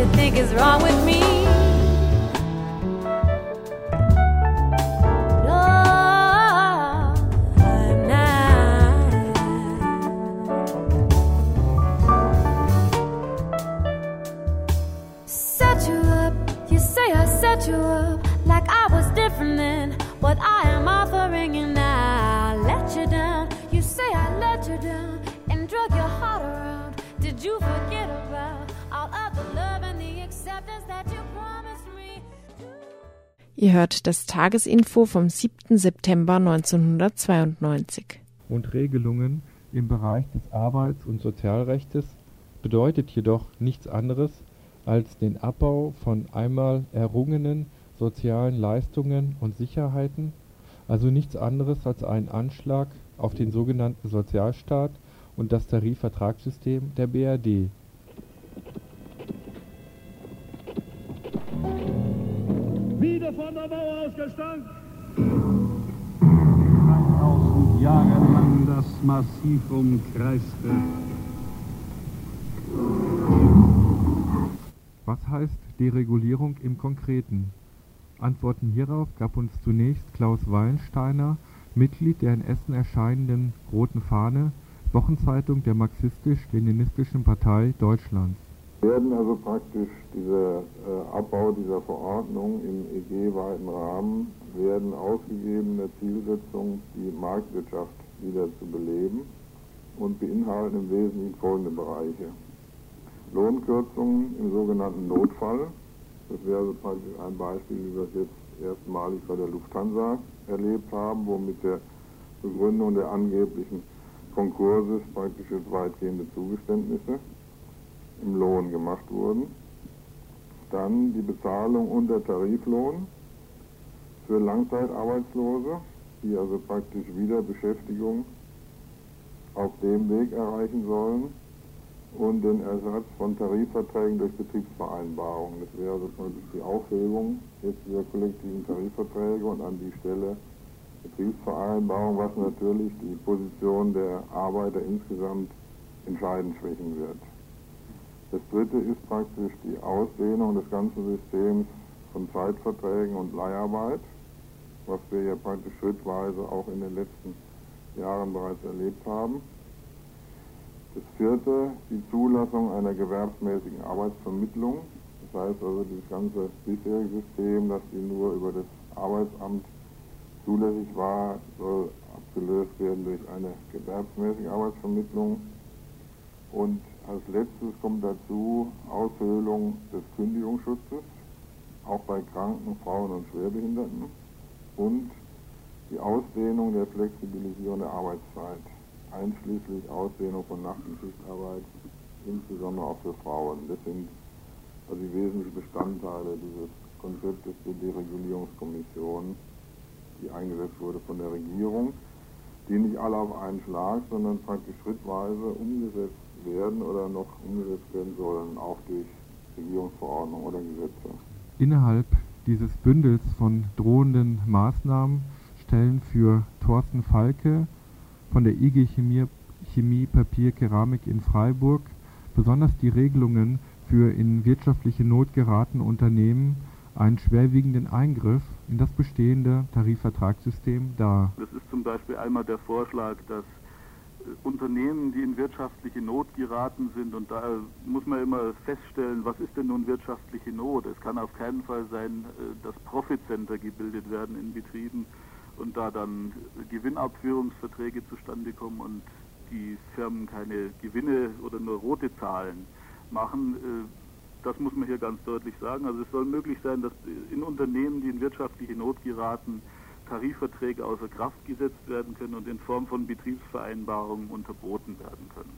you think is wrong with me. Das Tagesinfo vom 7. September 1992. und Regelungen im Bereich des Arbeits- und Sozialrechtes bedeutet jedoch nichts anderes als den Abbau von einmal errungenen sozialen Leistungen und Sicherheiten, also nichts anderes als einen Anschlag auf den sogenannten Sozialstaat und das Tarifvertragssystem der BRD. Wieder von der Mauer aus gestank. 3000 Jahre lang das Massiv umkreiste. Was heißt Deregulierung im Konkreten? Antworten hierauf gab uns zunächst Klaus Wallensteiner, Mitglied der in Essen erscheinenden Roten Fahne, Wochenzeitung der Marxistisch-Leninistischen Partei Deutschlands. Werden also praktisch dieser äh, Abbau dieser Verordnung im EG-weiten Rahmen werden ausgegebene Zielsetzung, die Marktwirtschaft wieder zu beleben und beinhalten im Wesentlichen folgende Bereiche. Lohnkürzungen im sogenannten Notfall. Das wäre also praktisch ein Beispiel, wie wir es jetzt erstmalig bei der Lufthansa erlebt haben, wo mit der Begründung der angeblichen Konkurses praktisch weitgehende Zugeständnisse im Lohn gemacht wurden. Dann die Bezahlung unter Tariflohn für Langzeitarbeitslose, die also praktisch wieder Beschäftigung auf dem Weg erreichen sollen und den Ersatz von Tarifverträgen durch Betriebsvereinbarungen. Das wäre also die Aufhebung jetzt dieser kollektiven Tarifverträge und an die Stelle Betriebsvereinbarung, was natürlich die Position der Arbeiter insgesamt entscheidend schwächen wird. Das dritte ist praktisch die Ausdehnung des ganzen Systems von Zeitverträgen und Leiharbeit, was wir ja praktisch schrittweise auch in den letzten Jahren bereits erlebt haben. Das vierte, die Zulassung einer gewerbsmäßigen Arbeitsvermittlung. Das heißt also, dieses ganze bisherige System, das die nur über das Arbeitsamt zulässig war, soll abgelöst werden durch eine gewerbsmäßige Arbeitsvermittlung. Und als letztes kommt dazu Aushöhlung des Kündigungsschutzes, auch bei Kranken, Frauen und Schwerbehinderten. Und die Ausdehnung der Flexibilisierung der Arbeitszeit, einschließlich Ausdehnung von Nacht- und Schichtarbeit, insbesondere auch für Frauen. Das sind also die wesentlichen Bestandteile dieses Konzeptes der Deregulierungskommission, die eingesetzt wurde von der Regierung. die nicht alle auf einen Schlag, sondern praktisch schrittweise umgesetzt werden oder noch umgesetzt werden sollen, auch durch Regierungsverordnungen oder Gesetze. Innerhalb dieses Bündels von drohenden Maßnahmen stellen für Thorsten Falke von der IG Chemie, Chemie Papier Keramik in Freiburg besonders die Regelungen für in wirtschaftliche Not geratene Unternehmen einen schwerwiegenden Eingriff in das bestehende Tarifvertragssystem dar. Das ist zum Beispiel einmal der Vorschlag, dass Unternehmen, die in wirtschaftliche Not geraten sind, und da muss man immer feststellen, was ist denn nun wirtschaftliche Not? Es kann auf keinen Fall sein, äh, dass Profitcenter gebildet werden in Betrieben und da dann Gewinnabführungsverträge zustande kommen und die Firmen keine Gewinne oder nur rote Zahlen machen. Äh, das muss man hier ganz deutlich sagen. Also es soll möglich sein, dass in Unternehmen, die in wirtschaftliche Not geraten, Tarifverträge außer Kraft gesetzt werden können und in Form von Betriebsvereinbarungen unterboten werden können.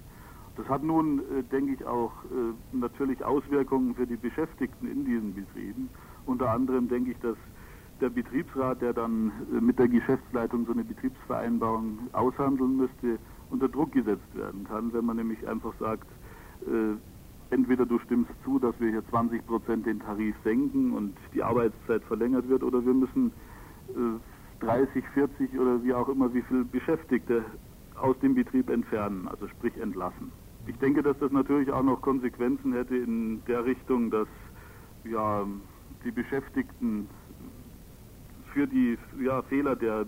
Das hat nun, äh, denke ich, auch äh, natürlich Auswirkungen für die Beschäftigten in diesen Betrieben. Unter anderem denke ich, dass der Betriebsrat, der dann äh, mit der Geschäftsleitung so eine Betriebsvereinbarung aushandeln müsste, unter Druck gesetzt werden kann, wenn man nämlich einfach sagt, äh, entweder du stimmst zu, dass wir hier 20 Prozent den Tarif senken und die Arbeitszeit verlängert wird, oder wir müssen äh, 30, 40 oder wie auch immer, wie viele Beschäftigte aus dem Betrieb entfernen, also sprich entlassen. Ich denke, dass das natürlich auch noch Konsequenzen hätte in der Richtung, dass ja, die Beschäftigten für die ja, Fehler der,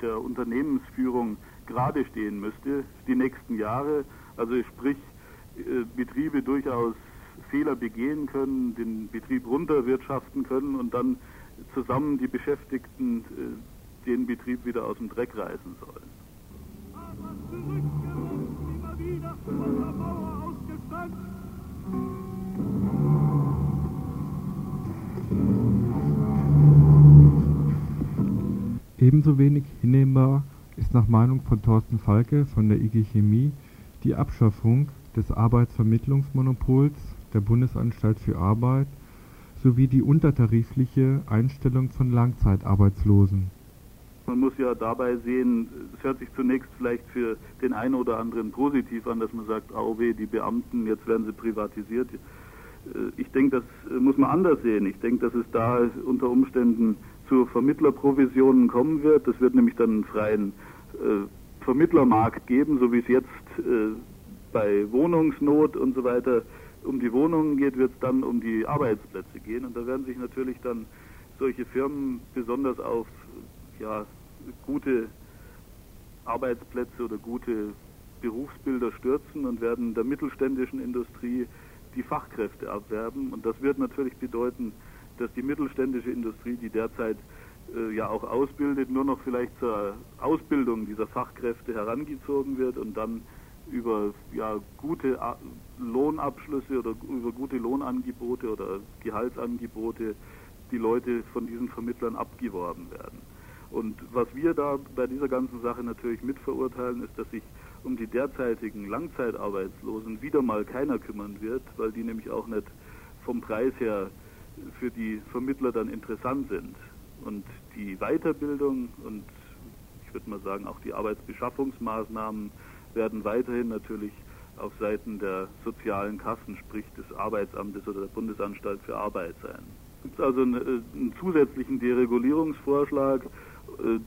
der Unternehmensführung gerade stehen müsste, die nächsten Jahre. Also sprich, äh, Betriebe durchaus Fehler begehen können, den Betrieb runterwirtschaften können und dann zusammen die Beschäftigten äh, den Betrieb wieder aus dem Dreck reißen sollen. Ebenso wenig hinnehmbar ist nach Meinung von Thorsten Falke von der IG Chemie die Abschaffung des Arbeitsvermittlungsmonopols der Bundesanstalt für Arbeit sowie die untertarifliche Einstellung von Langzeitarbeitslosen. Man muss ja dabei sehen, es hört sich zunächst vielleicht für den einen oder anderen positiv an, dass man sagt, AOW, die Beamten, jetzt werden sie privatisiert. Äh, ich denke, das muss man anders sehen. Ich denke, dass es da unter Umständen zu Vermittlerprovisionen kommen wird. Es wird nämlich dann einen freien äh, Vermittlermarkt geben, so wie es jetzt äh, bei Wohnungsnot und so weiter um die Wohnungen geht, wird es dann um die Arbeitsplätze gehen. Und da werden sich natürlich dann solche Firmen besonders auf ja, gute Arbeitsplätze oder gute Berufsbilder stürzen und werden der mittelständischen Industrie die Fachkräfte abwerben. Und das wird natürlich bedeuten, dass die mittelständische Industrie, die derzeit äh, ja auch ausbildet, nur noch vielleicht zur Ausbildung dieser Fachkräfte herangezogen wird und dann über ja, gute Lohnabschlüsse oder über gute Lohnangebote oder Gehaltsangebote die Leute von diesen Vermittlern abgeworben werden. Und was wir da bei dieser ganzen Sache natürlich mitverurteilen, ist, dass sich um die derzeitigen Langzeitarbeitslosen wieder mal keiner kümmern wird, weil die nämlich auch nicht vom Preis her für die Vermittler dann interessant sind. Und die Weiterbildung und ich würde mal sagen auch die Arbeitsbeschaffungsmaßnahmen werden weiterhin natürlich auf Seiten der sozialen Kassen, sprich des Arbeitsamtes oder der Bundesanstalt für Arbeit sein. Es gibt also einen, äh, einen zusätzlichen Deregulierungsvorschlag,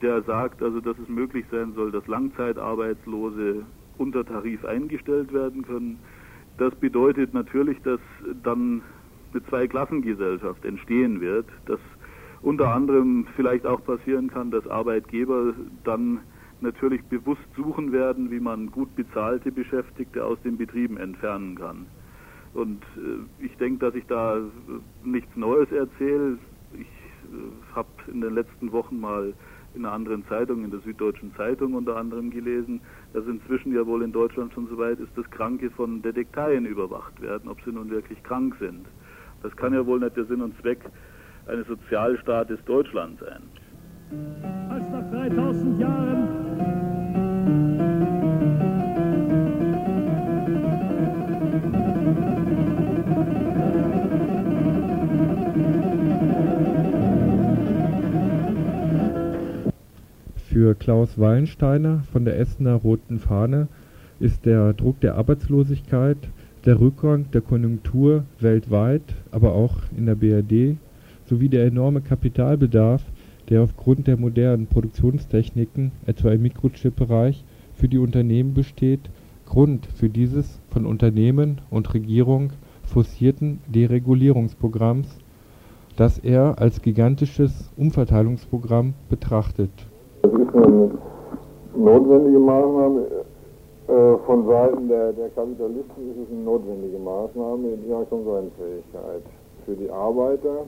der sagt, also dass es möglich sein soll, dass Langzeitarbeitslose unter Tarif eingestellt werden können. Das bedeutet natürlich, dass dann eine Zweiklassengesellschaft entstehen wird, dass unter anderem vielleicht auch passieren kann, dass Arbeitgeber dann natürlich bewusst suchen werden, wie man gut bezahlte Beschäftigte aus den Betrieben entfernen kann. Und äh, ich denke, dass ich da nichts Neues erzähle. Ich äh, habe in den letzten Wochen mal in einer anderen Zeitung, in der Süddeutschen Zeitung unter anderem gelesen, dass inzwischen ja wohl in Deutschland schon so weit ist, dass Kranke von Detekteien überwacht werden, ob sie nun wirklich krank sind. Das kann ja wohl nicht der Sinn und Zweck eines Sozialstaates Deutschland sein. Als nach 3000 Jahren Für Klaus Wallensteiner von der Essener Roten Fahne ist der Druck der Arbeitslosigkeit, der Rückgang der Konjunktur weltweit, aber auch in der BRD sowie der enorme Kapitalbedarf, der aufgrund der modernen Produktionstechniken, etwa im Mikrochip-Bereich, für die Unternehmen besteht, Grund für dieses von Unternehmen und Regierung forcierten Deregulierungsprogramms, das er als gigantisches Umverteilungsprogramm betrachtet. Das ist eine notwendige Maßnahme. Äh, von Seiten der, der Kapitalisten ist es eine notwendige Maßnahme in ihrer Konkurrenzfähigkeit. Für die Arbeiter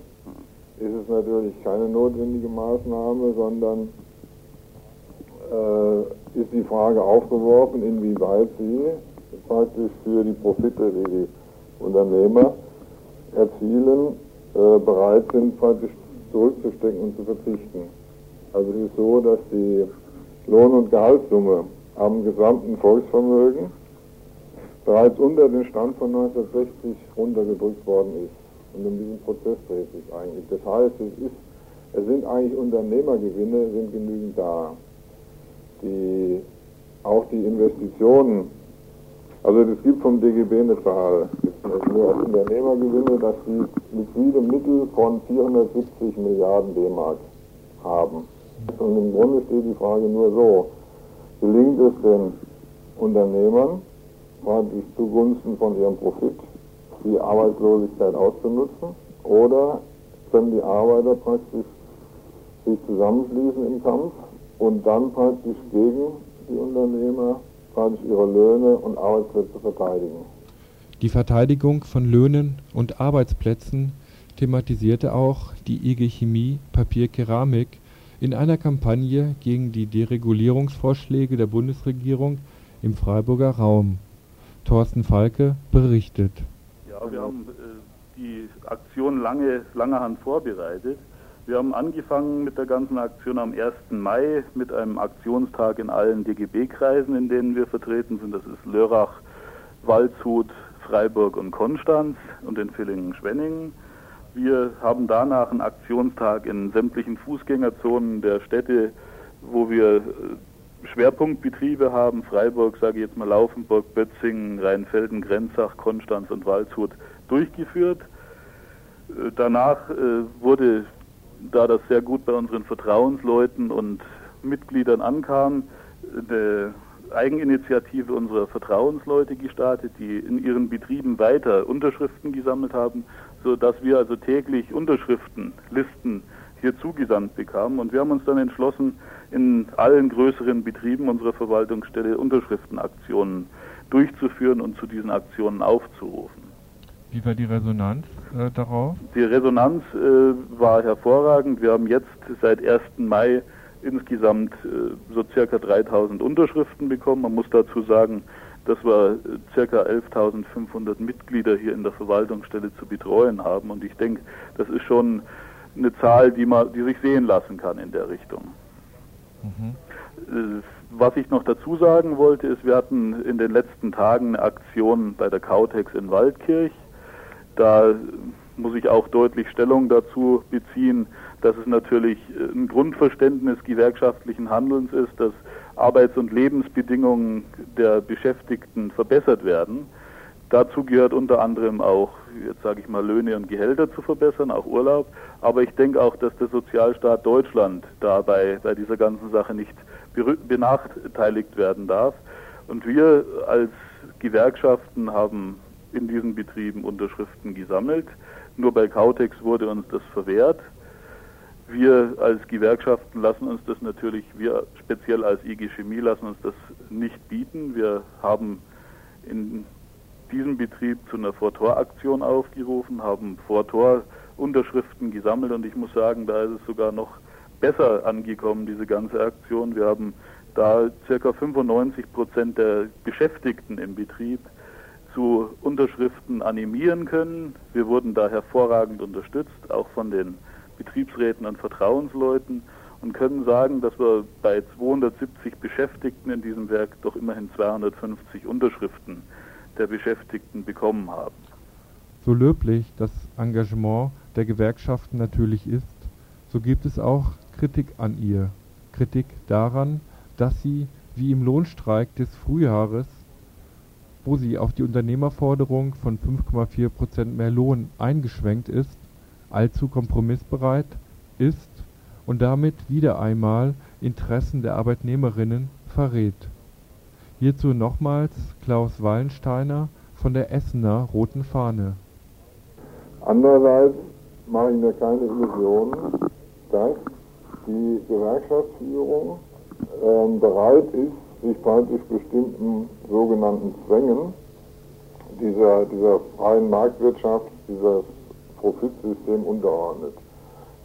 ist es natürlich keine notwendige Maßnahme, sondern äh, ist die Frage aufgeworfen, inwieweit sie praktisch für die Profite, die die Unternehmer erzielen, äh, bereit sind, praktisch zurückzustecken und zu verzichten. Also es ist so, dass die Lohn- und Gehaltssumme am gesamten Volksvermögen bereits unter den Stand von 1960 runtergedrückt worden ist. Und um diesen Prozess dreht sich eigentlich. Das heißt, es, ist, es sind eigentlich Unternehmergewinne, sind genügend da. Die, auch die Investitionen, also es gibt vom DGB eine Zahl, nur als Unternehmergewinne, dass die liquide Mittel von 470 Milliarden D-Mark haben. Und im Grunde steht die Frage nur so, gelingt es den Unternehmern, praktisch zugunsten von ihrem Profit, die Arbeitslosigkeit auszunutzen, oder können die Arbeiter praktisch sich zusammenschließen im Kampf und dann praktisch gegen die Unternehmer praktisch ihre Löhne und Arbeitsplätze verteidigen. Die Verteidigung von Löhnen und Arbeitsplätzen thematisierte auch die IG Chemie Papier Keramik in einer Kampagne gegen die Deregulierungsvorschläge der Bundesregierung im Freiburger Raum. Thorsten Falke berichtet. Ja, wir haben äh, die Aktion lange, langerhand vorbereitet. Wir haben angefangen mit der ganzen Aktion am 1. Mai mit einem Aktionstag in allen DGB-Kreisen, in denen wir vertreten sind. Das ist Lörrach, Waldshut, Freiburg und Konstanz und in Villingen-Schwenningen. Wir haben danach einen Aktionstag in sämtlichen Fußgängerzonen der Städte, wo wir äh, Schwerpunktbetriebe haben. Freiburg, sage ich jetzt mal Laufenburg, Bötzingen, Rheinfelden, Grenzach, Konstanz und Waldshut durchgeführt. Äh, danach äh, wurde, da das sehr gut bei unseren Vertrauensleuten und Mitgliedern ankam, eine Eigeninitiative unserer Vertrauensleute gestartet, die in ihren Betrieben weiter Unterschriften gesammelt haben sodass wir also täglich Unterschriftenlisten hier zugesandt bekamen. Und wir haben uns dann entschlossen, in allen größeren Betrieben unserer Verwaltungsstelle Unterschriftenaktionen durchzuführen und zu diesen Aktionen aufzurufen. Wie war die Resonanz äh, darauf? Die Resonanz äh, war hervorragend. Wir haben jetzt seit 1. Mai insgesamt äh, so circa 3000 Unterschriften bekommen. Man muss dazu sagen, dass wir äh, ca. 11.500 Mitglieder hier in der Verwaltungsstelle zu betreuen haben. Und ich denke, das ist schon eine Zahl, die, man, die sich sehen lassen kann in der Richtung. Mhm. Äh, was ich noch dazu sagen wollte, ist, wir hatten in den letzten Tagen eine Aktion bei der Kautex in Waldkirch. Da muss ich auch deutlich Stellung dazu beziehen, dass es natürlich ein Grundverständnis gewerkschaftlichen Handelns ist, dass Arbeits- und Lebensbedingungen der Beschäftigten verbessert werden. Dazu gehört unter anderem auch, jetzt sage ich mal, Löhne und Gehälter zu verbessern, auch Urlaub. Aber ich denke auch, dass der Sozialstaat Deutschland dabei bei dieser ganzen Sache nicht benachteiligt werden darf. Und wir als Gewerkschaften haben in diesen Betrieben Unterschriften gesammelt. Nur bei Kautex wurde uns das verwehrt. Wir als Gewerkschaften lassen uns das natürlich, wir speziell als IG Chemie lassen uns das nicht bieten. Wir haben in diesem Betrieb zu einer Vortoraktion aufgerufen, haben Vortor-Unterschriften gesammelt und ich muss sagen, da ist es sogar noch besser angekommen, diese ganze Aktion. Wir haben da circa 95 Prozent der Beschäftigten im Betrieb zu Unterschriften animieren können. Wir wurden da hervorragend unterstützt, auch von den Betriebsräten und Vertrauensleuten und können sagen, dass wir bei 270 Beschäftigten in diesem Werk doch immerhin 250 Unterschriften der Beschäftigten bekommen haben. So löblich das Engagement der Gewerkschaften natürlich ist, so gibt es auch Kritik an ihr. Kritik daran, dass sie, wie im Lohnstreik des Frühjahres, wo sie auf die Unternehmerforderung von 5,4 Prozent mehr Lohn eingeschwenkt ist, allzu kompromissbereit ist und damit wieder einmal Interessen der Arbeitnehmerinnen verrät. Hierzu nochmals Klaus Wallensteiner von der Essener Roten Fahne. Andererseits mache ich mir keine Illusionen, dass die Gewerkschaftsführung äh, bereit ist, sich praktisch bestimmten sogenannten Zwängen dieser, dieser freien Marktwirtschaft, dieses Profitsystem unterordnet.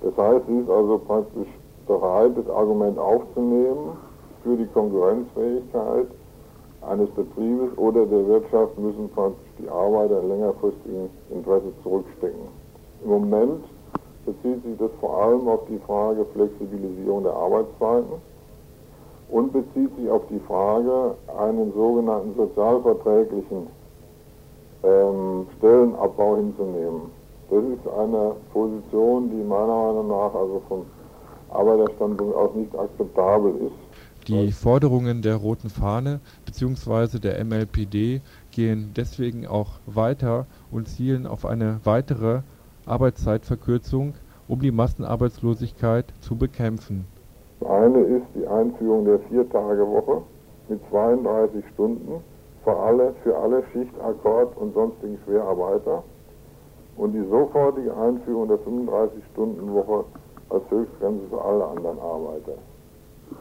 Das heißt, sie ist also praktisch bereit, das Argument aufzunehmen für die Konkurrenzfähigkeit eines Betriebes oder der Wirtschaft müssen praktisch die Arbeiter in längerfristigen Interesse zurückstecken. Im Moment bezieht sich das vor allem auf die Frage Flexibilisierung der Arbeitszeiten und bezieht sich auf die Frage, einen sogenannten sozialverträglichen ähm, Stellenabbau hinzunehmen. Das ist eine Position, die meiner Meinung nach also vom Arbeiterstandpunkt aus nicht akzeptabel ist. Die Forderungen der Roten Fahne bzw. der MLPD gehen deswegen auch weiter und zielen auf eine weitere Arbeitszeitverkürzung, um die Massenarbeitslosigkeit zu bekämpfen. Das eine ist die Einführung der Viertagewoche mit 32 Stunden für alle, für alle Schicht, Akkord und sonstigen Schwerarbeiter und die sofortige Einführung der 35-Stunden-Woche als Höchstgrenze für alle anderen Arbeiter.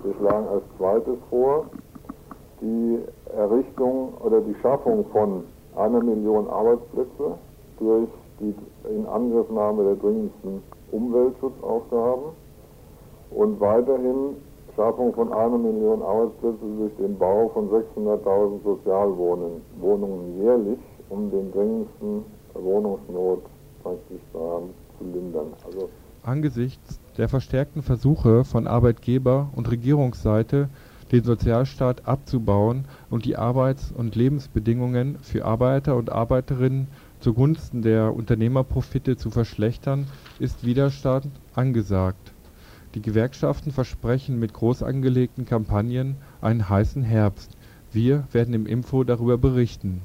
Wir schlagen als zweites vor, die Errichtung oder die Schaffung von einer Million Arbeitsplätze durch die Inangriffnahme der dringendsten Umweltschutzaufgaben und weiterhin Schaffung von einer Million Arbeitsplätze durch den Bau von 600.000 Sozialwohnungen jährlich, um den dringendsten Wohnungsnot praktisch daran zu lindern. Also Angesichts der verstärkten Versuche von Arbeitgeber- und Regierungsseite, den Sozialstaat abzubauen und die Arbeits- und Lebensbedingungen für Arbeiter und Arbeiterinnen zugunsten der Unternehmerprofite zu verschlechtern, ist Widerstand angesagt. Die Gewerkschaften versprechen mit groß angelegten Kampagnen einen heißen Herbst. Wir werden im Info darüber berichten.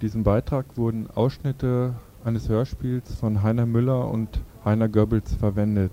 Diesem Beitrag wurden Ausschnitte eines Hörspiels von Heiner Müller und Heiner Goebbels verwendet.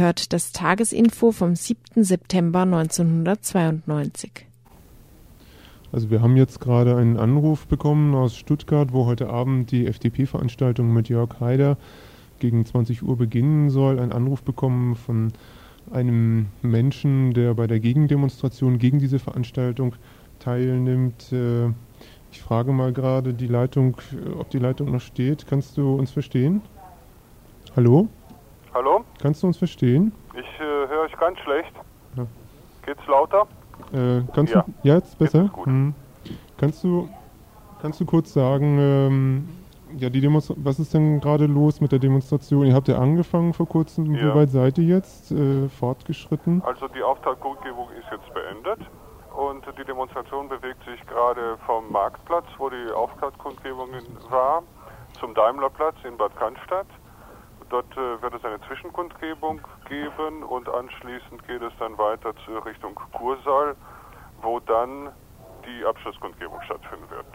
Hört das Tagesinfo vom 7. September 1992. Also wir haben jetzt gerade einen Anruf bekommen aus Stuttgart, wo heute Abend die FDP-Veranstaltung mit Jörg Haider gegen 20 Uhr beginnen soll. Ein Anruf bekommen von einem Menschen, der bei der Gegendemonstration gegen diese Veranstaltung teilnimmt. Äh, ich frage mal gerade die Leitung, ob die Leitung noch steht. Kannst du uns verstehen? Hallo? Hallo? Kannst du uns verstehen? Ich äh, höre euch ganz schlecht. Ja. Geht's lauter? Äh, kannst Ja. du jetzt besser? Jetzt gut. Hm. Kannst du kannst du kurz sagen, ähm, ja die Demonstra was ist denn gerade los mit der Demonstration? Ihr habt ja angefangen vor kurzem. Ja. Wie weit seid ihr jetzt äh, fortgeschritten? Also die Auftaktkundgebung ist jetzt beendet und die Demonstration bewegt sich gerade vom Marktplatz, wo die Auftaktkundgebung in- war, zum Daimlerplatz in Bad Cannstatt. Dort äh, wird es eine Zwischenkundgebung geben und anschließend geht es dann weiter zu Richtung Kursaal, wo dann die Abschlusskundgebung stattfinden wird.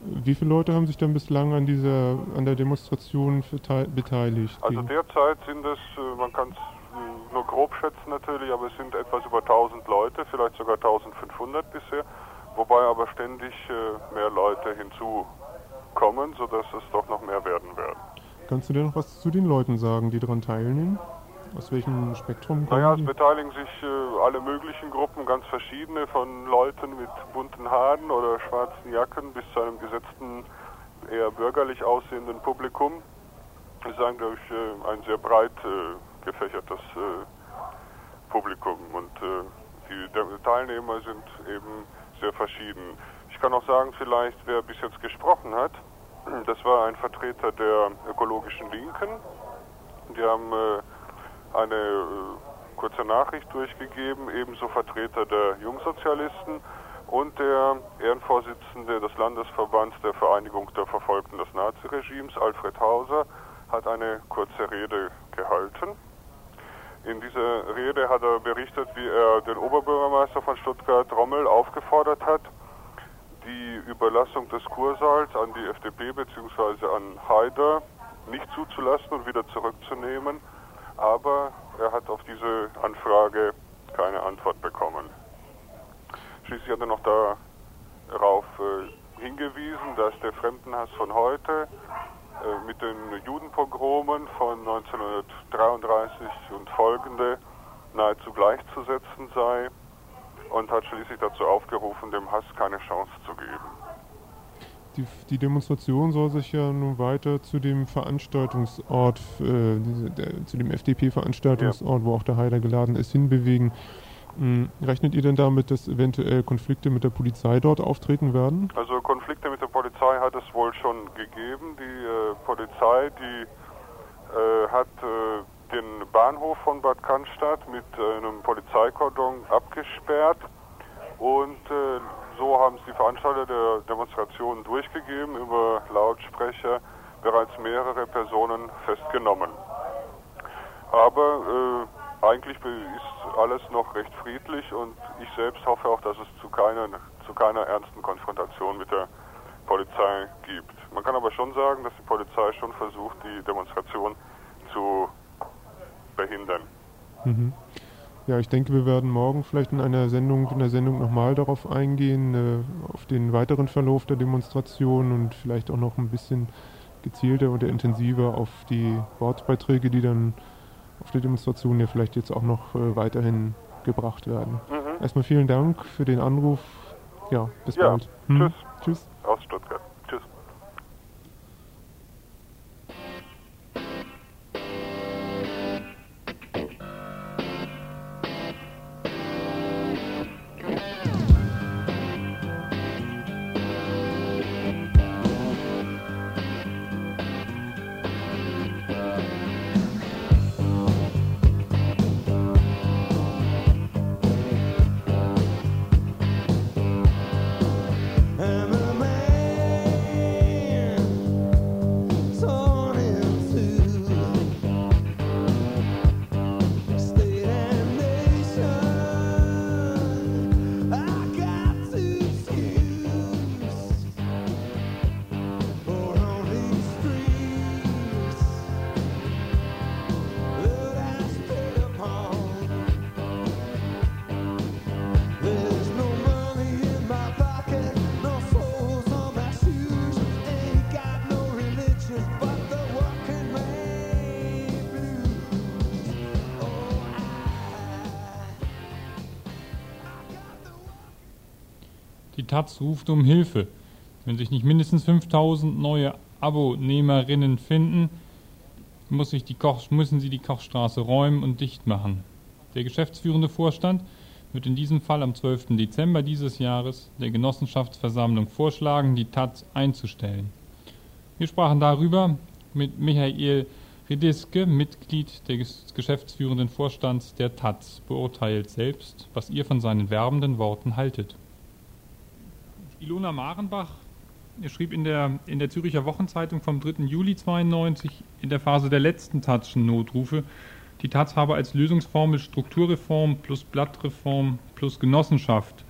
Wie viele Leute haben sich dann bislang an dieser an der Demonstration beteiligt? Also derzeit sind es, äh, man kann es nur grob schätzen natürlich, aber es sind etwas über 1000 Leute, vielleicht sogar 1500 bisher, wobei aber ständig äh, mehr Leute hinzukommen, sodass es doch noch mehr werden werden. Kannst du denn noch was zu den Leuten sagen, die daran teilnehmen? Aus welchem Spektrum kommen Naja, es beteiligen sich äh, alle möglichen Gruppen, ganz verschiedene, von Leuten mit bunten Haaren oder schwarzen Jacken bis zu einem gesetzten, eher bürgerlich aussehenden Publikum. Es ist eigentlich äh, ein sehr breit äh, gefächertes äh, Publikum und äh, die Teilnehmer sind eben sehr verschieden. Ich kann auch sagen, vielleicht wer bis jetzt gesprochen hat, das war ein Vertreter der ökologischen Linken. Die haben äh, eine äh, kurze Nachricht durchgegeben, ebenso Vertreter der Jungsozialisten und der Ehrenvorsitzende des Landesverbands der Vereinigung der Verfolgten des Naziregimes, Alfred Hauser, hat eine kurze Rede gehalten. In dieser Rede hat er berichtet, wie er den Oberbürgermeister von Stuttgart, Rommel, aufgefordert hat, die Überlassung des Kursaals an die FDP bzw. an Haider nicht zuzulassen und wieder zurückzunehmen. Aber er hat auf diese Anfrage keine Antwort bekommen. Schließlich hat er noch darauf äh, hingewiesen, dass der Fremdenhass von heute äh, mit den Judenpogromen von 1933 und folgende nahezu gleichzusetzen sei und hat schließlich dazu aufgerufen, dem Hass keine Chance zu geben. Die, die Demonstration soll sich ja nun weiter zu dem Veranstaltungsort, äh, der, zu dem FDP-Veranstaltungsort, wo auch der Haider geladen ist, hinbewegen. Hm, Rechnet ihr denn damit, dass eventuell Konflikte mit der Polizei dort auftreten werden? Also Konflikte mit der Polizei hat es wohl schon gegeben. Die äh, Polizei, die äh, hat äh, den Bahnhof von Bad Cannstatt mit äh, einem Polizeikordon abgesperrt und äh, so haben es die Veranstalter der Demonstration durchgegeben, über Lautsprecher bereits mehrere Personen festgenommen. Aber äh, eigentlich ist alles noch recht friedlich und ich selbst hoffe auch, dass es zu keiner, zu keiner ernsten Konfrontation mit der Polizei gibt. Man kann aber schon sagen, dass die Polizei schon versucht, die Demonstration zu behindern. Mhm. Ja, ich denke, wir werden morgen vielleicht in einer Sendung, in der Sendung nochmal darauf eingehen, äh, auf den weiteren Verlauf der Demonstration und vielleicht auch noch ein bisschen gezielter oder intensiver auf die Wortbeiträge, die dann auf der Demonstration ja vielleicht jetzt auch noch äh, weiterhin gebracht werden. Mhm. Erstmal vielen Dank für den Anruf. Ja, bis Ja, bald. Hm. tschüss. Tschüss. Aus Stuttgart. Taz ruft um Hilfe. Wenn sich nicht mindestens 5000 neue Abonnehmerinnen finden, muss sich die Koch, müssen sie die Kochstraße räumen und dicht machen. Der geschäftsführende Vorstand wird in diesem Fall am 12. Dezember dieses Jahres der Genossenschaftsversammlung vorschlagen, die Taz einzustellen. Wir sprachen darüber mit Michael Rediske, Mitglied des geschäftsführenden Vorstands der Taz, beurteilt selbst, was ihr von seinen werbenden Worten haltet. Ilona Marenbach schrieb in der, in der Züricher Wochenzeitung vom 3. Juli 92 in der Phase der letzten Tatschen Notrufe, die Taz habe als Lösungsformel Strukturreform plus Blattreform plus Genossenschaft.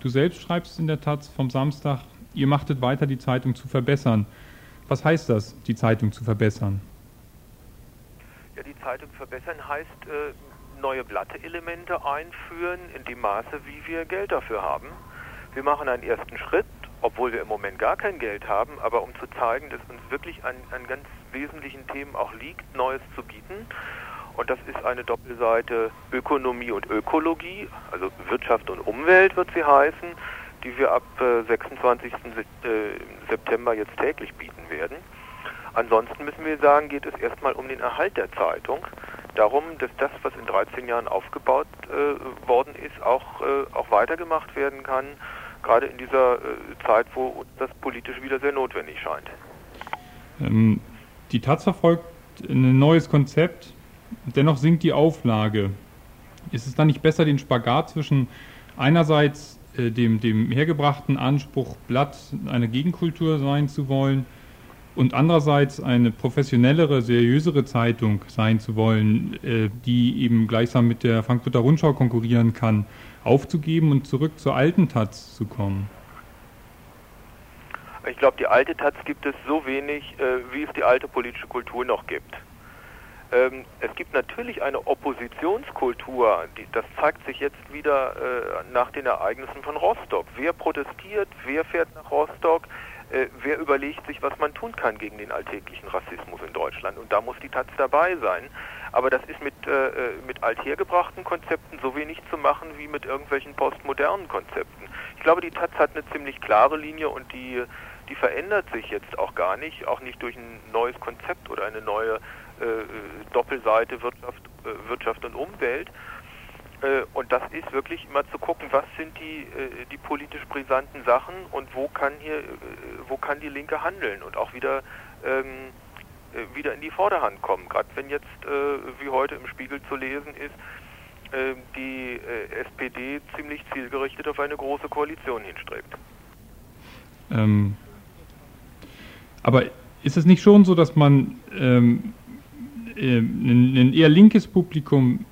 Du selbst schreibst in der Taz vom Samstag, ihr machtet weiter, die Zeitung zu verbessern. Was heißt das, die Zeitung zu verbessern? Ja, die Zeitung verbessern heißt äh, neue Blattelemente einführen in dem Maße, wie wir Geld dafür haben. Wir machen einen ersten Schritt, obwohl wir im Moment gar kein Geld haben, aber um zu zeigen, dass uns wirklich an, an ganz wesentlichen Themen auch liegt, Neues zu bieten. Und das ist eine Doppelseite Ökonomie und Ökologie, also Wirtschaft und Umwelt wird sie heißen, die wir ab äh, 26. September jetzt täglich bieten werden. Ansonsten müssen wir sagen, geht es erstmal um den Erhalt der Zeitung. Darum, dass das, was in 13 Jahren aufgebaut äh, worden ist, auch, äh, auch weitergemacht werden kann, gerade in dieser äh, Zeit, wo das politisch wieder sehr notwendig scheint. Ähm, die Taz verfolgt ein neues Konzept, dennoch sinkt die Auflage. Ist es dann nicht besser, den Spagat zwischen einerseits äh, dem, dem hergebrachten Anspruch, Blatt eine Gegenkultur sein zu wollen, und andererseits eine professionellere, seriösere Zeitung sein zu wollen, äh, die eben gleichsam mit der Frankfurter Rundschau konkurrieren kann, aufzugeben und zurück zur alten Taz zu kommen? Ich glaube, die alte Taz gibt es so wenig, äh, wie es die alte politische Kultur noch gibt. Ähm, es gibt natürlich eine Oppositionskultur, das zeigt sich jetzt wieder äh, nach den Ereignissen von Rostock. Wer protestiert, wer fährt nach Rostock, äh, wer überlegt sich, was man tun kann gegen den alltäglichen Rassismus in Deutschland. Und da muss die Taz dabei sein. Aber das ist mit, äh, äh, mit althergebrachten Konzepten so wenig zu machen wie mit irgendwelchen postmodernen Konzepten. Ich glaube, die Taz hat eine ziemlich klare Linie und die, die verändert sich jetzt auch gar nicht, auch nicht durch ein neues Konzept oder eine neue äh, Doppelseite Wirtschaft, äh, Wirtschaft und Umwelt. Äh, und das ist wirklich immer zu gucken, was sind die, die politisch brisanten Sachen und wo kann hier, wo kann die Linke handeln und auch wieder ähm, wieder in die Vorderhand kommen. Gerade wenn jetzt, wie heute im Spiegel zu lesen ist, die SPD ziemlich zielgerichtet auf eine große Koalition hinstrebt. Ähm, aber ist es nicht schon so, dass man ähm, äh, ein eher linkes Publikum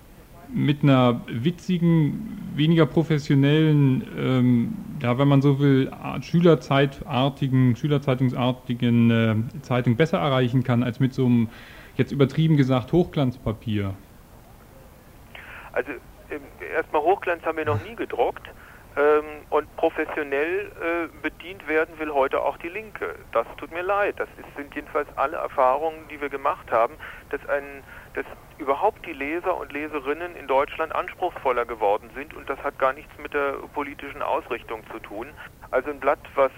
mit einer witzigen, weniger professionellen, ähm, ja, wenn man so will, Schülerzeitartigen, Schülerzeitungsartigen äh, Zeitung besser erreichen kann, als mit so einem, jetzt übertrieben gesagt, Hochglanzpapier? Also äh, erstmal Hochglanz haben wir noch nie gedruckt. Ähm, und professionell äh, bedient werden will heute auch die Linke. Das tut mir leid. Das ist, sind jedenfalls alle Erfahrungen, die wir gemacht haben, dass, ein, dass überhaupt die Leser und Leserinnen in Deutschland anspruchsvoller geworden sind und das hat gar nichts mit der politischen Ausrichtung zu tun. Also ein Blatt, was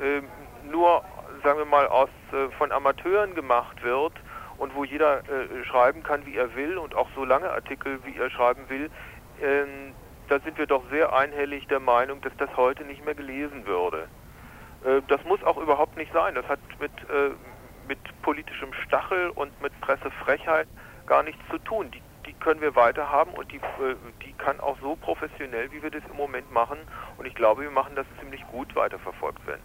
äh, nur, sagen wir mal, aus, äh, von Amateuren gemacht wird und wo jeder äh, schreiben kann, wie er will und auch so lange Artikel, wie er schreiben will, ähm, da sind wir doch sehr einhellig der Meinung, dass das heute nicht mehr gelesen würde. Äh, das muss auch überhaupt nicht sein. Das hat mit, äh, mit politischem Stachel und mit Pressefrechheit gar nichts zu tun. Die, die können wir weiter haben und die, äh, die kann auch so professionell, wie wir das im Moment machen. Und ich glaube, wir machen das ziemlich gut weiterverfolgt werden.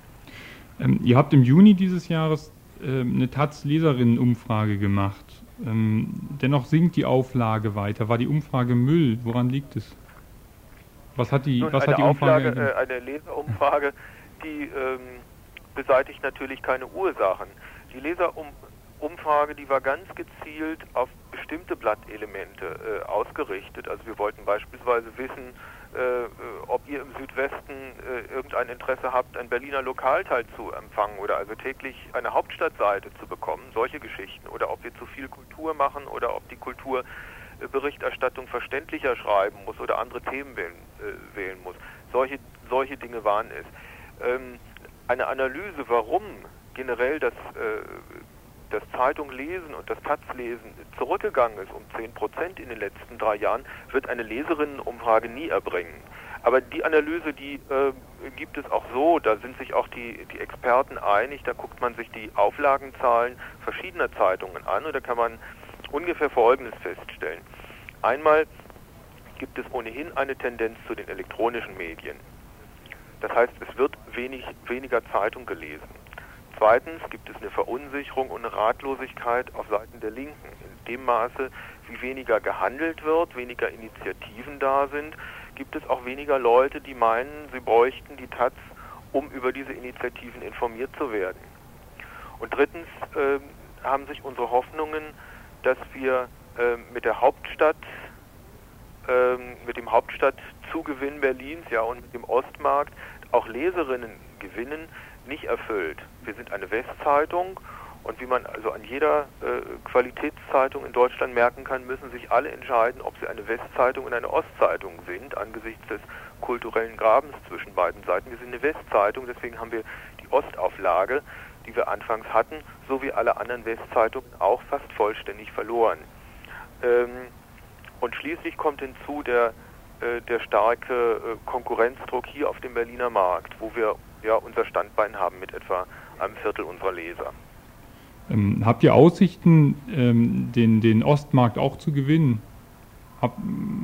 Ähm, ihr habt im Juni dieses Jahres äh, eine Taz-Leserinnen-Umfrage gemacht. Ähm, dennoch sinkt die Auflage weiter. War die Umfrage Müll? Woran liegt es? Was hat die, Nun, was hat die Umfrage? Auflage, äh, eine Leserumfrage, die ähm, beseitigt natürlich keine Ursachen. Die Leserumfrage, die war ganz gezielt auf bestimmte Blattelemente äh, ausgerichtet. Also wir wollten beispielsweise wissen, äh, ob ihr im Südwesten äh, irgendein Interesse habt, ein Berliner Lokalteil zu empfangen oder also täglich eine Hauptstadtseite zu bekommen, solche Geschichten. Oder ob wir zu viel Kultur machen oder ob die Kultur Berichterstattung verständlicher schreiben muss oder andere Themen wählen, äh, wählen muss. Solche, solche Dinge waren es. Ähm, eine Analyse, warum generell das, äh, das Zeitung lesen und das Taz lesen zurückgegangen ist um 10 Prozent in den letzten drei Jahren, wird eine Leserinnenumfrage nie erbringen. Aber die Analyse, die äh, gibt es auch so, da sind sich auch die, die Experten einig, da guckt man sich die Auflagenzahlen verschiedener Zeitungen an und da kann man ungefähr Folgendes feststellen. Einmal gibt es ohnehin eine Tendenz zu den elektronischen Medien. Das heißt, es wird wenig, weniger Zeitung gelesen. Zweitens gibt es eine Verunsicherung und eine Ratlosigkeit auf Seiten der Linken. In dem Maße, wie weniger gehandelt wird, weniger Initiativen da sind, gibt es auch weniger Leute, die meinen, sie bräuchten die Taz, um über diese Initiativen informiert zu werden. Und drittens äh, haben sich unsere Hoffnungen, dass wir äh, mit der Hauptstadt, äh, mit dem Hauptstadtzugewinn Berlins, ja und mit dem Ostmarkt auch Leserinnen gewinnen, nicht erfüllt. Wir sind eine Westzeitung und wie man also an jeder äh, Qualitätszeitung in Deutschland merken kann, müssen sich alle entscheiden, ob sie eine Westzeitung und eine Ostzeitung sind, angesichts des kulturellen Grabens zwischen beiden Seiten. Wir sind eine Westzeitung, deswegen haben wir die Ostauflage, die wir anfangs hatten, so wie alle anderen Westzeitungen auch fast vollständig verloren. Ähm, und schließlich kommt hinzu der, äh, der starke äh, Konkurrenzdruck hier auf dem Berliner Markt, wo wir ja unser Standbein haben mit etwa einem Viertel unserer Leser. Ähm, habt ihr Aussichten, ähm, den, den Ostmarkt auch zu gewinnen? Hab,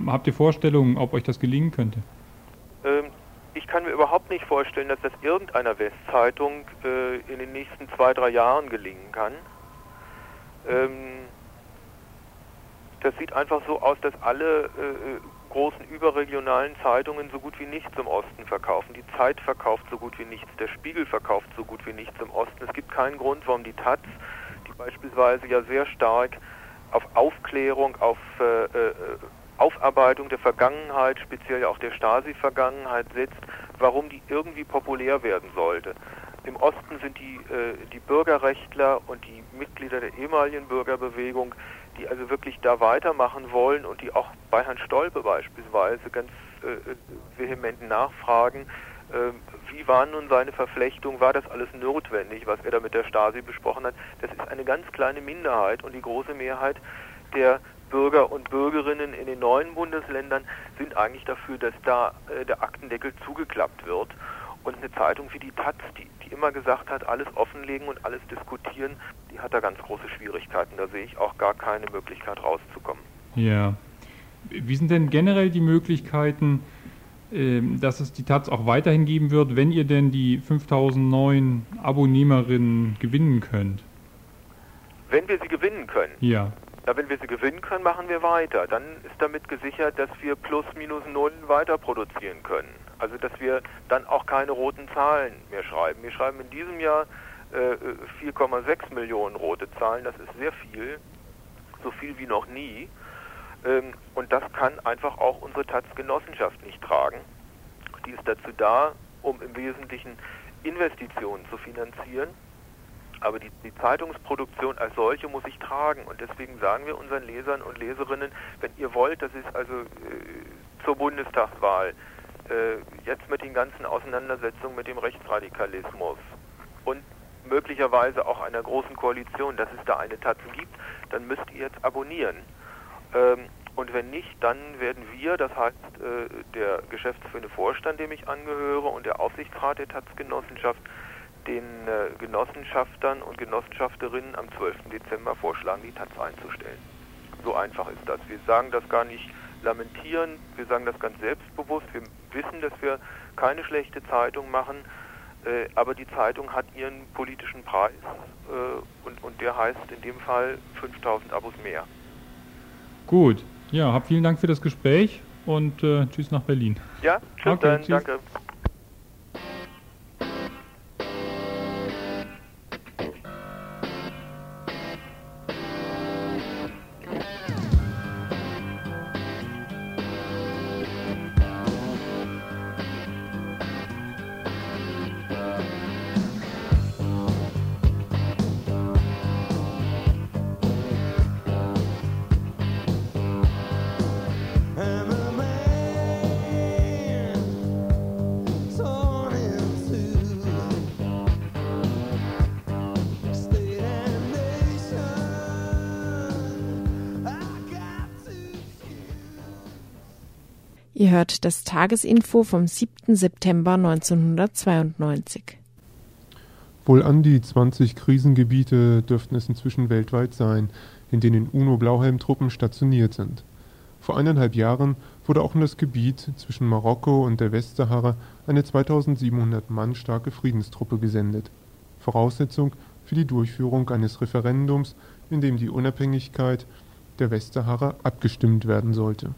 habt ihr Vorstellungen, ob euch das gelingen könnte? Ähm, ich kann mir überhaupt nicht vorstellen, dass das irgendeiner Westzeitung äh, in den nächsten zwei, drei Jahren gelingen kann. Ähm, das sieht einfach so aus, dass alle äh, großen überregionalen Zeitungen so gut wie nichts im Osten verkaufen. Die Zeit verkauft so gut wie nichts, der Spiegel verkauft so gut wie nichts im Osten. Es gibt keinen Grund, warum die Taz, die beispielsweise ja sehr stark auf Aufklärung, auf äh, äh, Aufarbeitung der Vergangenheit, speziell auch der Stasi-Vergangenheit setzt, warum die irgendwie populär werden sollte. Im Osten sind die, äh, die Bürgerrechtler und die Mitglieder der ehemaligen Bürgerbewegung die also wirklich da weitermachen wollen und die auch bei Herrn Stolpe beispielsweise ganz äh, vehement nachfragen, äh, wie war nun seine Verflechtung, war das alles notwendig, was er da mit der Stasi besprochen hat. Das ist eine ganz kleine Minderheit und die große Mehrheit der Bürger und Bürgerinnen in den neuen Bundesländern sind eigentlich dafür, dass da äh, der Aktendeckel zugeklappt wird. Und eine Zeitung wie die Taz, die, die immer gesagt hat, alles offenlegen und alles diskutieren, die hat da ganz große Schwierigkeiten. Da sehe ich auch gar keine Möglichkeit rauszukommen. Ja. Wie sind denn generell die Möglichkeiten, ähm, dass es die Taz auch weiterhin geben wird, wenn ihr denn die 5000 neuen Abonnehmerinnen gewinnen könnt? Wenn wir sie gewinnen können? Ja. Na, wenn wir sie gewinnen können, machen wir weiter. Dann ist damit gesichert, dass wir plus minus null weiter produzieren können. Also dass wir dann auch keine roten Zahlen mehr schreiben. Wir schreiben in diesem Jahr äh, 4,6 Millionen rote Zahlen. Das ist sehr viel, so viel wie noch nie. Ähm, und das kann einfach auch unsere Taz-Genossenschaft nicht tragen. Die ist dazu da, um im Wesentlichen Investitionen zu finanzieren. Aber die, die, Zeitungsproduktion als solche muss sich tragen. Und deswegen sagen wir unseren Lesern und Leserinnen, wenn ihr wollt, das ist also äh, zur Bundestagswahl, äh, jetzt mit den ganzen Auseinandersetzungen mit dem Rechtsradikalismus und möglicherweise auch einer großen Koalition, dass es da eine Taz gibt, dann müsst ihr jetzt abonnieren. Ähm, und wenn nicht, dann werden wir, das heißt äh, der geschäftsführende Vorstand, dem ich angehöre, und der Aufsichtsrat der Taz-Genossenschaft, den äh, Genossenschaftern und Genossenschafterinnen am 12. Dezember vorschlagen, die Taz einzustellen. So einfach ist das. Wir sagen das gar nicht lamentieren, wir sagen das ganz selbstbewusst. Wir wissen, dass wir keine schlechte Zeitung machen, äh, aber die Zeitung hat ihren politischen Preis äh, und, und der heißt in dem Fall 5000 Abos mehr. Gut, ja, hab vielen Dank für das Gespräch und äh, tschüss nach Berlin. Ja, tschüss okay, dann, tschüss. danke. Ihr hört das Tagesinfo vom 7. September 1992. Wohl an die 20 Krisengebiete dürften es inzwischen weltweit sein, in denen UNO-Blauhelmtruppen stationiert sind. Vor eineinhalb Jahren wurde auch in das Gebiet zwischen Marokko und der Westsahara eine 2700 Mann starke Friedenstruppe gesendet. Voraussetzung für die Durchführung eines Referendums, in dem die Unabhängigkeit der Westsahara abgestimmt werden sollte.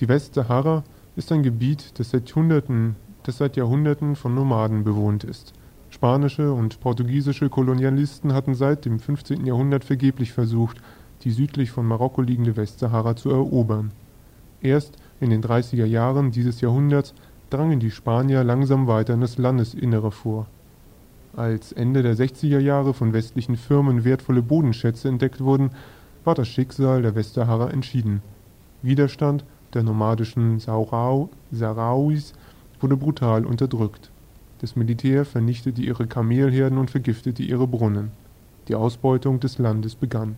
Die Westsahara ist ein Gebiet, das seit, Jahrhunderten von Nomaden bewohnt ist. Spanische und portugiesische Kolonialisten hatten seit dem 15. Jahrhundert vergeblich versucht, die südlich von Marokko liegende Westsahara zu erobern. Erst in den 30er Jahren dieses Jahrhunderts drangen die Spanier langsam weiter in das Landesinnere vor. Als Ende der 60er Jahre von westlichen Firmen wertvolle Bodenschätze entdeckt wurden, war das Schicksal der Westsahara entschieden. Widerstand der nomadischen Sarauis wurde brutal unterdrückt. Das Militär vernichtete ihre Kamelherden und vergiftete ihre Brunnen. Die Ausbeutung des Landes begann.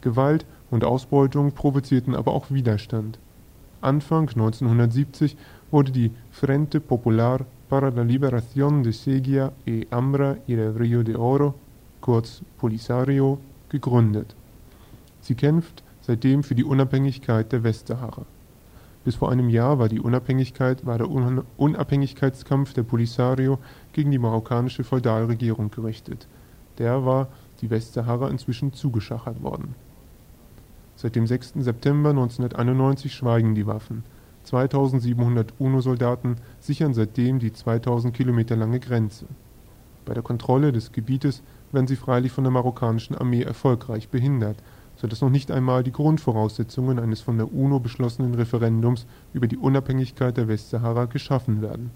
Gewalt und Ausbeutung provozierten aber auch Widerstand. Anfang 1970 wurde die Frente Popular para la Liberación de Seguia e Ambra y del Río de Oro, kurz Polisario, gegründet. Sie kämpft seitdem für die Unabhängigkeit der Westsahara. Bis vor einem Jahr war, die Unabhängigkeit, war der Unabhängigkeitskampf der Polisario gegen die marokkanische Feudalregierung gerichtet. Der war die Westsahara inzwischen zugeschachert worden. Seit dem 6. September 1991 schweigen die Waffen. 2700 UNO-Soldaten sichern seitdem die 2000 Kilometer lange Grenze. Bei der Kontrolle des Gebietes werden sie freilich von der marokkanischen Armee erfolgreich behindert, sodass noch nicht einmal die Grundvoraussetzungen eines von der UNO beschlossenen Referendums über die Unabhängigkeit der Westsahara geschaffen werden.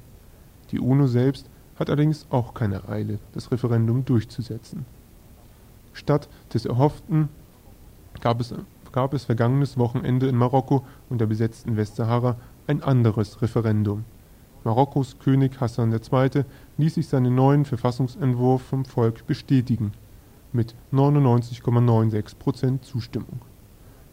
Die UNO selbst hat allerdings auch keine Eile, das Referendum durchzusetzen. Statt des erhofften gab es, gab es vergangenes Wochenende in Marokko und der besetzten Westsahara ein anderes Referendum. Marokkos König Hassan II. ließ sich seinen neuen Verfassungsentwurf vom Volk bestätigen mit 99,96 Prozent Zustimmung.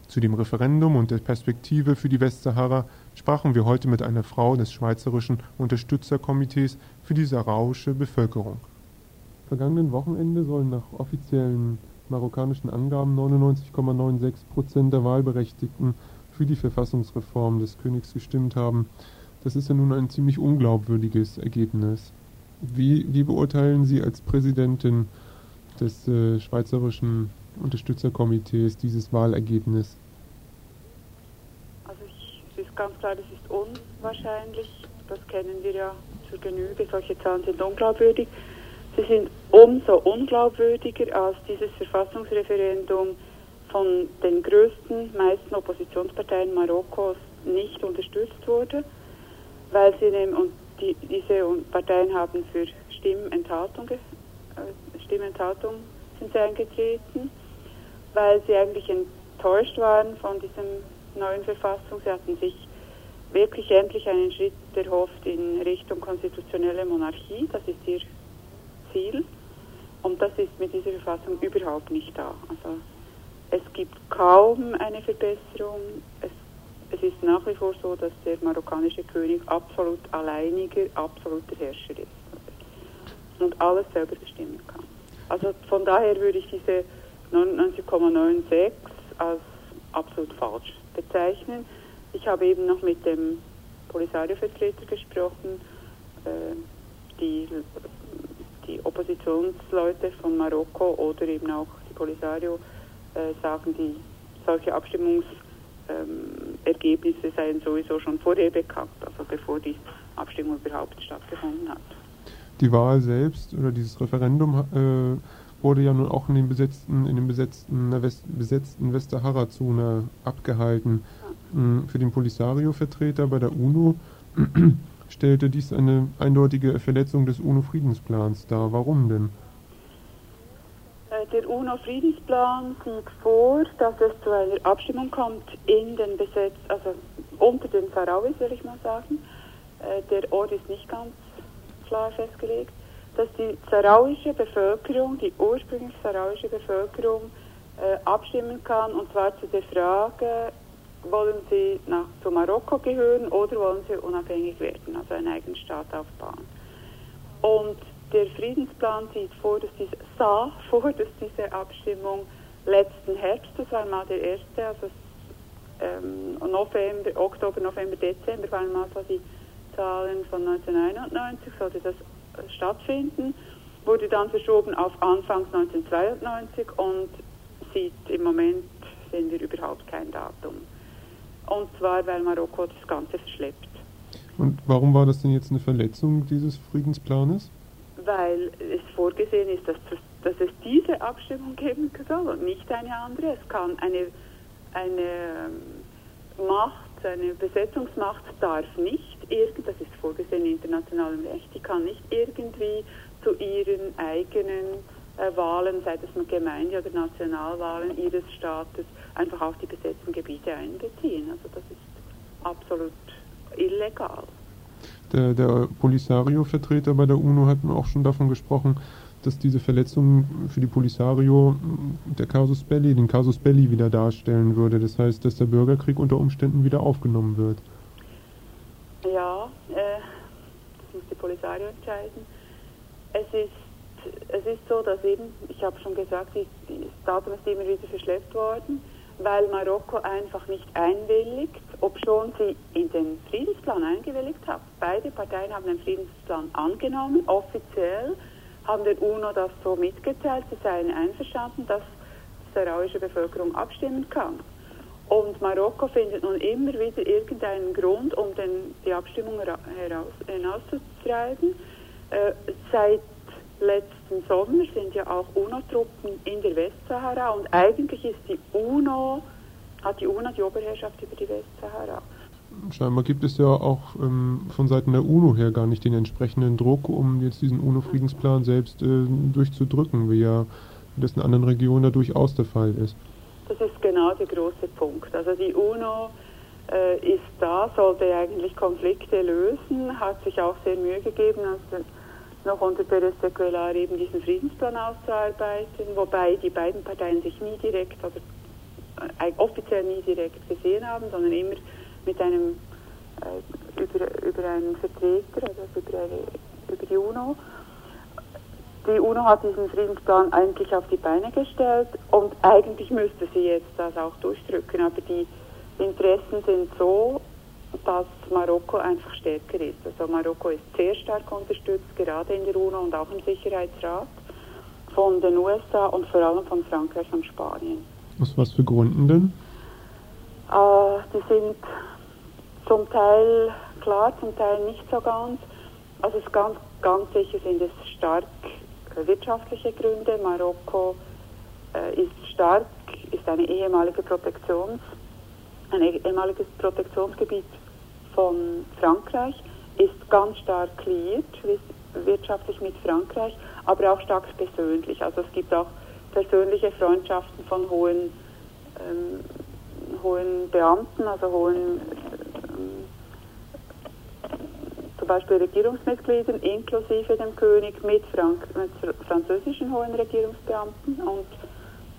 Zu dem Referendum und der Perspektive für die Westsahara sprachen wir heute mit einer Frau des Schweizerischen Unterstützerkomitees für die saharauische Bevölkerung. Vergangenen Wochenende sollen nach offiziellen marokkanischen Angaben 99,96 Prozent der Wahlberechtigten für die Verfassungsreform des Königs gestimmt haben. Das ist ja nun ein ziemlich unglaubwürdiges Ergebnis. Wie, wie beurteilen Sie als Präsidentin des äh, Schweizerischen Unterstützerkomitees dieses Wahlergebnis? Also es ist ganz klar, es ist unwahrscheinlich. Das kennen wir ja zur Genüge. Solche Zahlen sind unglaubwürdig. Sie sind umso unglaubwürdiger, als dieses Verfassungsreferendum von den größten, meisten Oppositionsparteien Marokkos nicht unterstützt wurde, weil sie nehmen, und die, diese Parteien haben für Stimmenthaltung Stimmenthaltung sind sie eingetreten, weil sie eigentlich enttäuscht waren von diesem neuen Verfassung. Sie hatten sich wirklich endlich einen Schritt erhofft in Richtung konstitutionelle Monarchie. Das ist ihr Ziel. Und das ist mit dieser Verfassung überhaupt nicht da. Also es gibt kaum eine Verbesserung. Es, es ist nach wie vor so, dass der marokkanische König absolut alleiniger, absoluter Herrscher ist und alles selber bestimmen kann. Also von daher würde ich diese 99,96 als absolut falsch bezeichnen. Ich habe eben noch mit dem Polisario-Vertreter gesprochen, äh, die, die Oppositionsleute von Marokko oder eben auch die Polisario sagen, die solche Abstimmungsergebnisse ähm, seien sowieso schon vorher bekannt, also bevor die Abstimmung überhaupt stattgefunden hat die Wahl selbst oder dieses Referendum äh, wurde ja nun auch in den besetzten, in den besetzten, West, besetzten Westsahara-Zone abgehalten. Mhm. Für den Polisario-Vertreter bei der UNO stellte dies eine eindeutige Verletzung des UNO-Friedensplans dar. Warum denn? Äh, der UNO-Friedенsplan sieht vor, dass es zu einer Abstimmung kommt in den Besetz, also unter den Sahrawis, will ich mal sagen. Äh, der Ort ist nicht ganz klar festgelegt, dass die saarauische Bevölkerung, die ursprünglich saarauische Bevölkerung, äh, abstimmen kann, und zwar zu der Frage, wollen sie nach, zu Marokko gehören oder wollen sie unabhängig werden, also einen eigenen Staat aufbauen. Und der Friedensplan sieht vor, dass diese, sah vor, dass diese Abstimmung letzten Herbst, das war mal der erste, also ähm, November, Oktober, November, Dezember waren mal so die Zahlen von 1991, sollte das äh, stattfinden, wurde dann verschoben auf Anfangs 1992 und sieht im Moment sehen wir überhaupt kein Datum. Und zwar, weil Marokko das Ganze verschleppt. Und warum war das denn jetzt eine Verletzung dieses Friedensplanes? Weil es vorgesehen ist, dass, dass es diese Abstimmung geben soll und nicht eine andere. Es kann eine, eine ähm, Macht, eine Besetzungsmacht darf nicht, das ist vorgesehen in internationalem Recht, die kann nicht irgendwie zu ihren eigenen äh, Wahlen, sei es Gemeinde- oder Nationalwahlen ihres Staates, einfach auf die besetzten Gebiete einbeziehen. Also das ist absolut illegal. Der, der Polisario-Vertreter bei der UNO hat auch schon davon gesprochen, dass diese Verletzung für die Polisario der Casus Belli, den Casus Belli wieder darstellen würde. Das heißt, dass der Bürgerkrieg unter Umständen wieder aufgenommen wird. Ja, äh, das muss die Polisario entscheiden. Es ist es ist so, dass eben, ich habe schon gesagt, das Datum ist immer wieder verschleppt worden, weil Marokko einfach nicht einwilligt, obschon sie in den Friedensplan eingewilligt haben. Beide Parteien haben den Friedensplan angenommen, offiziell haben der UNO das so mitgeteilt, sie seien einverstanden, dass die sahrauische Bevölkerung abstimmen kann. Und Marokko findet nun immer wieder irgendeinen Grund, um den, die Abstimmung heraus, hinauszutreiben. Äh, seit letzten Sommer sind ja auch UNO-Truppen in der Westsahara und eigentlich ist die UNO, hat die UNO die Oberherrschaft über die Westsahara. Scheinbar gibt es ja auch ähm, von Seiten der UNO her gar nicht den entsprechenden Druck, um jetzt diesen UNO-Friedensplan selbst äh, durchzudrücken, wie ja das in anderen Regionen da durchaus der Fall ist. Das ist genau der große Punkt. Also die UNO äh, ist da, sollte eigentlich Konflikte lösen, hat sich auch sehr Mühe gegeben, also noch unter Perez de Cuellar eben diesen Friedensplan auszuarbeiten, wobei die beiden Parteien sich nie direkt, äh, offiziell nie direkt gesehen haben, sondern immer mit einem, äh, über, über einen Vertreter, also über, eine, über die UNO. Die UNO hat diesen Friedensplan eigentlich auf die Beine gestellt und eigentlich müsste sie jetzt das auch durchdrücken, aber die Interessen sind so dass Marokko einfach stärker ist. Also Marokko ist sehr stark unterstützt, gerade in der UNO und auch im Sicherheitsrat, von den USA und vor allem von Frankreich und Spanien. Aus was für Gründen denn? Äh, die sind zum Teil klar, zum Teil nicht so ganz. Also es ganz, ganz sicher sind es stark wirtschaftliche Gründe. Marokko äh, ist stark, ist eine ehemalige Protektions, ein ehemaliges Protektionsgebiet von Frankreich ist ganz stark liiert, wirtschaftlich mit Frankreich, aber auch stark persönlich. Also es gibt auch persönliche Freundschaften von hohen, ähm, hohen Beamten, also hohen ähm, zum Beispiel Regierungsmitgliedern inklusive dem König mit, Frank mit französischen hohen Regierungsbeamten und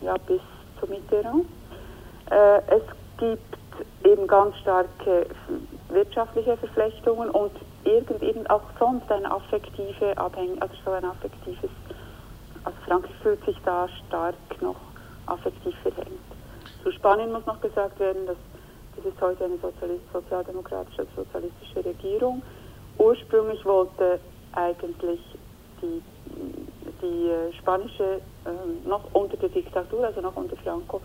ja, bis zu Mitterrand. Äh, es gibt eben ganz starke wirtschaftliche Verflechtungen und irgend eben auch sonst eine affektive Abhängigkeit, also so ein affektives, also Frankreich fühlt sich da stark noch affektiv verhängt. Zu Spanien muss noch gesagt werden, dass das ist heute eine sozialdemokratische, sozialistische Regierung. Ursprünglich wollte eigentlich die, die äh, spanische, äh, noch unter der Diktatur, also noch unter Franco,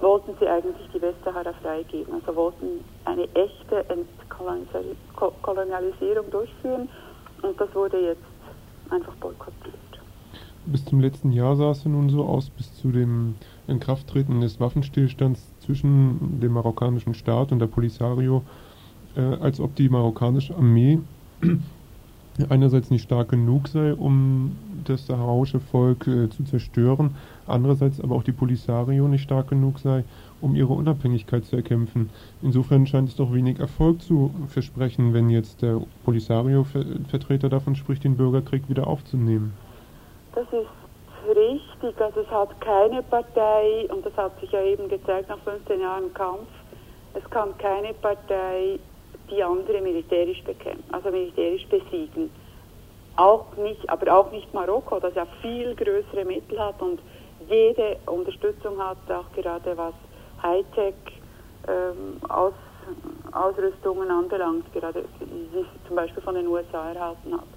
wollten sie eigentlich die Westsahara freigeben. Also wollten eine echte Entkolonialisierung durchführen und das wurde jetzt einfach boykottiert. Bis zum letzten Jahr sah es ja nun so aus, bis zu dem Inkrafttreten des Waffenstillstands zwischen dem marokkanischen Staat und der Polisario, äh, als ob die marokkanische Armee einerseits nicht stark genug sei, um das saharauische Volk äh, zu zerstören, andererseits aber auch die Polisario nicht stark genug sei, um ihre Unabhängigkeit zu erkämpfen. Insofern scheint es doch wenig Erfolg zu versprechen, wenn jetzt der Polisario-Vertreter davon spricht, den Bürgerkrieg wieder aufzunehmen. Das ist richtig. Also es hat keine Partei, und das hat sich ja eben gezeigt nach 15 Jahren Kampf, es kann keine Partei die andere militärisch bekämpfen, also militärisch besiegen. Auch nicht, aber auch nicht Marokko, das ja viel größere Mittel hat und jede Unterstützung hat, auch gerade was Hightech ähm, Aus, Ausrüstungen anbelangt, gerade die sich zum Beispiel von den USA erhalten hat.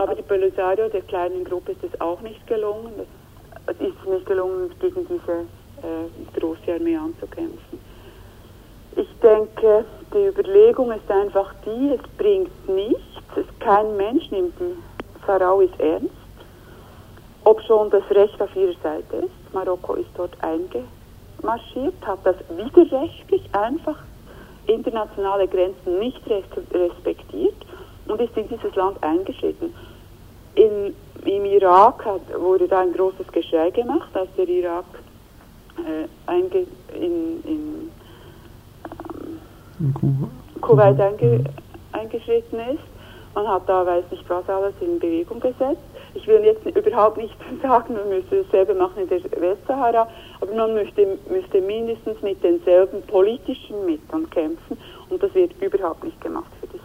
Aber die Polisario der kleinen Gruppe ist es auch nicht gelungen. Es ist nicht gelungen, gegen diese äh, große Armee anzukämpfen. Ich denke, die Überlegung ist einfach die, es bringt nichts, es, kein Mensch nimmt die Sarauis ernst, ob schon das Recht auf ihrer Seite ist. Marokko ist dort eingemarschiert, hat das widerrechtlich einfach internationale Grenzen nicht respektiert und ist in dieses Land eingeschritten. In, Im Irak hat, wurde da ein großes Geschrei gemacht, als der Irak äh, einge, in, in, ähm, in Kuba. Kuwait einge, eingeschritten ist. Man hat da, weiß nicht was alles, in Bewegung gesetzt. Ich will jetzt überhaupt nicht sagen, man müsste dasselbe machen in der Westsahara, aber man müsste, müsste mindestens mit denselben politischen Mitteln kämpfen und das wird überhaupt nicht gemacht für die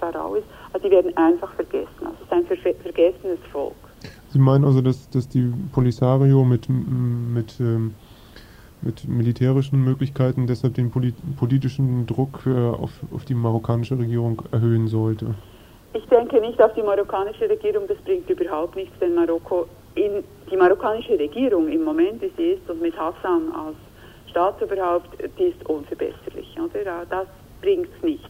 Saharauis. Also die werden einfach vergessen. Also es ist ein ver vergessenes Volk. Sie meinen also, dass, dass die Polisario mit, mit, ähm, mit militärischen Möglichkeiten deshalb den politischen Druck äh, auf, auf die marokkanische Regierung erhöhen sollte? Ich denke nicht auf die marokkanische Regierung, das bringt überhaupt nichts, denn Marokko, in, die marokkanische Regierung im Moment, wie sie ist, und mit Hassan als Staatsoberhaupt, die ist unverbesserlich. Oder? Das bringt nichts.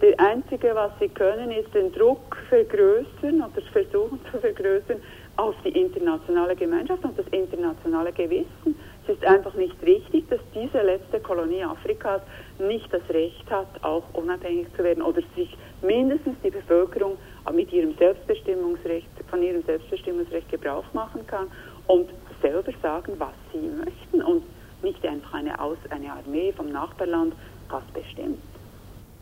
Das Einzige, was sie können, ist den Druck vergrößern oder versuchen zu vergrößern auf die internationale Gemeinschaft und das internationale Gewissen. Es ist einfach nicht richtig, dass diese letzte Kolonie Afrikas nicht das Recht hat, auch unabhängig zu werden oder sich mindestens die Bevölkerung mit ihrem Selbstbestimmungsrecht, von ihrem Selbstbestimmungsrecht Gebrauch machen kann und selber sagen, was sie möchten und nicht einfach eine, Aus eine Armee vom Nachbarland das bestimmt.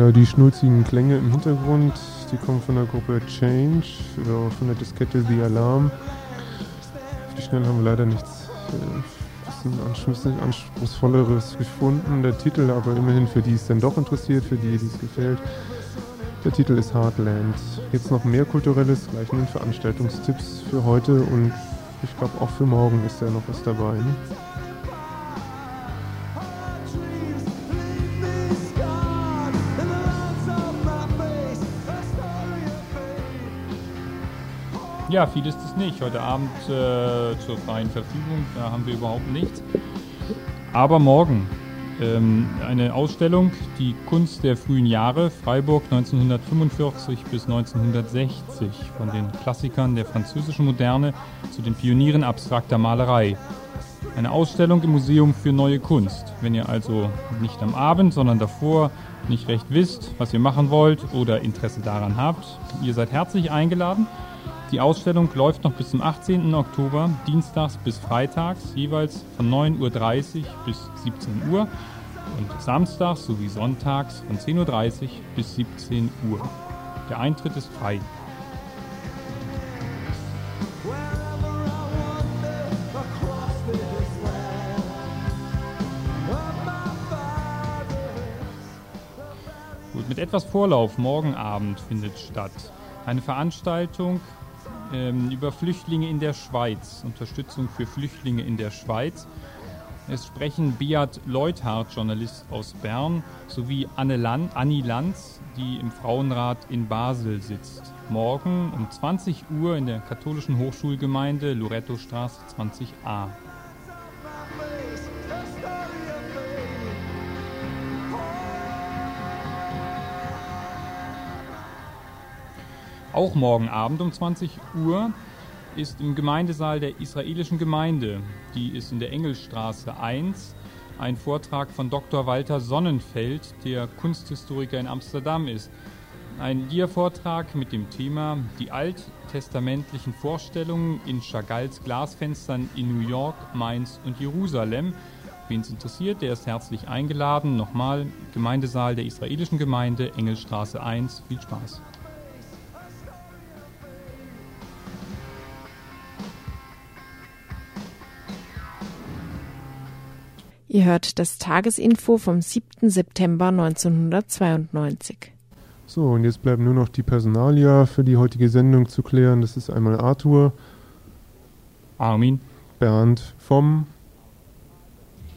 Ja, die schnulzigen Klänge im Hintergrund, die kommen von der Gruppe Change oder von der Diskette The Alarm. Auf die Schnelle haben wir leider nichts äh, bisschen anspruchsvolleres gefunden. Der Titel aber immerhin für die es dann doch interessiert, für die, die es gefällt. Der Titel ist Heartland. Jetzt noch mehr Kulturelles, gleich nun Veranstaltungstipps für heute und ich glaube auch für morgen ist da noch was dabei. Ne? Ja, viel ist es nicht. Heute Abend äh, zur freien Verfügung, da haben wir überhaupt nichts. Aber morgen ähm, eine Ausstellung, die Kunst der frühen Jahre, Freiburg 1945 bis 1960, von den Klassikern der französischen Moderne zu den Pionieren abstrakter Malerei. Eine Ausstellung im Museum für neue Kunst. Wenn ihr also nicht am Abend, sondern davor nicht recht wisst, was ihr machen wollt oder Interesse daran habt, ihr seid herzlich eingeladen. Die Ausstellung läuft noch bis zum 18. Oktober, dienstags bis freitags, jeweils von 9.30 Uhr bis 17 Uhr und samstags sowie sonntags von 10.30 Uhr bis 17 Uhr. Der Eintritt ist frei. Mit etwas Vorlauf morgen Abend findet statt eine Veranstaltung ähm, über Flüchtlinge in der Schweiz, Unterstützung für Flüchtlinge in der Schweiz. Es sprechen Beat Leuthardt, Journalist aus Bern, sowie Anne Land, Annie Lanz, die im Frauenrat in Basel sitzt. Morgen um 20 Uhr in der katholischen Hochschulgemeinde Loretto Straße 20a. Auch morgen Abend um 20 Uhr ist im Gemeindesaal der israelischen Gemeinde, die ist in der Engelstraße 1, ein Vortrag von Dr. Walter Sonnenfeld, der Kunsthistoriker in Amsterdam ist. Ein Dia-Vortrag mit dem Thema Die alttestamentlichen Vorstellungen in Chagalls Glasfenstern in New York, Mainz und Jerusalem. Wen es interessiert, der ist herzlich eingeladen. Nochmal, Gemeindesaal der israelischen Gemeinde, Engelstraße 1. Viel Spaß. Ihr hört das Tagesinfo vom 7. September 1992. So, und jetzt bleiben nur noch die Personalia für die heutige Sendung zu klären. Das ist einmal Arthur, Armin, Bernd vom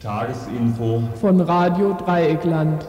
Tagesinfo von Radio Dreieckland.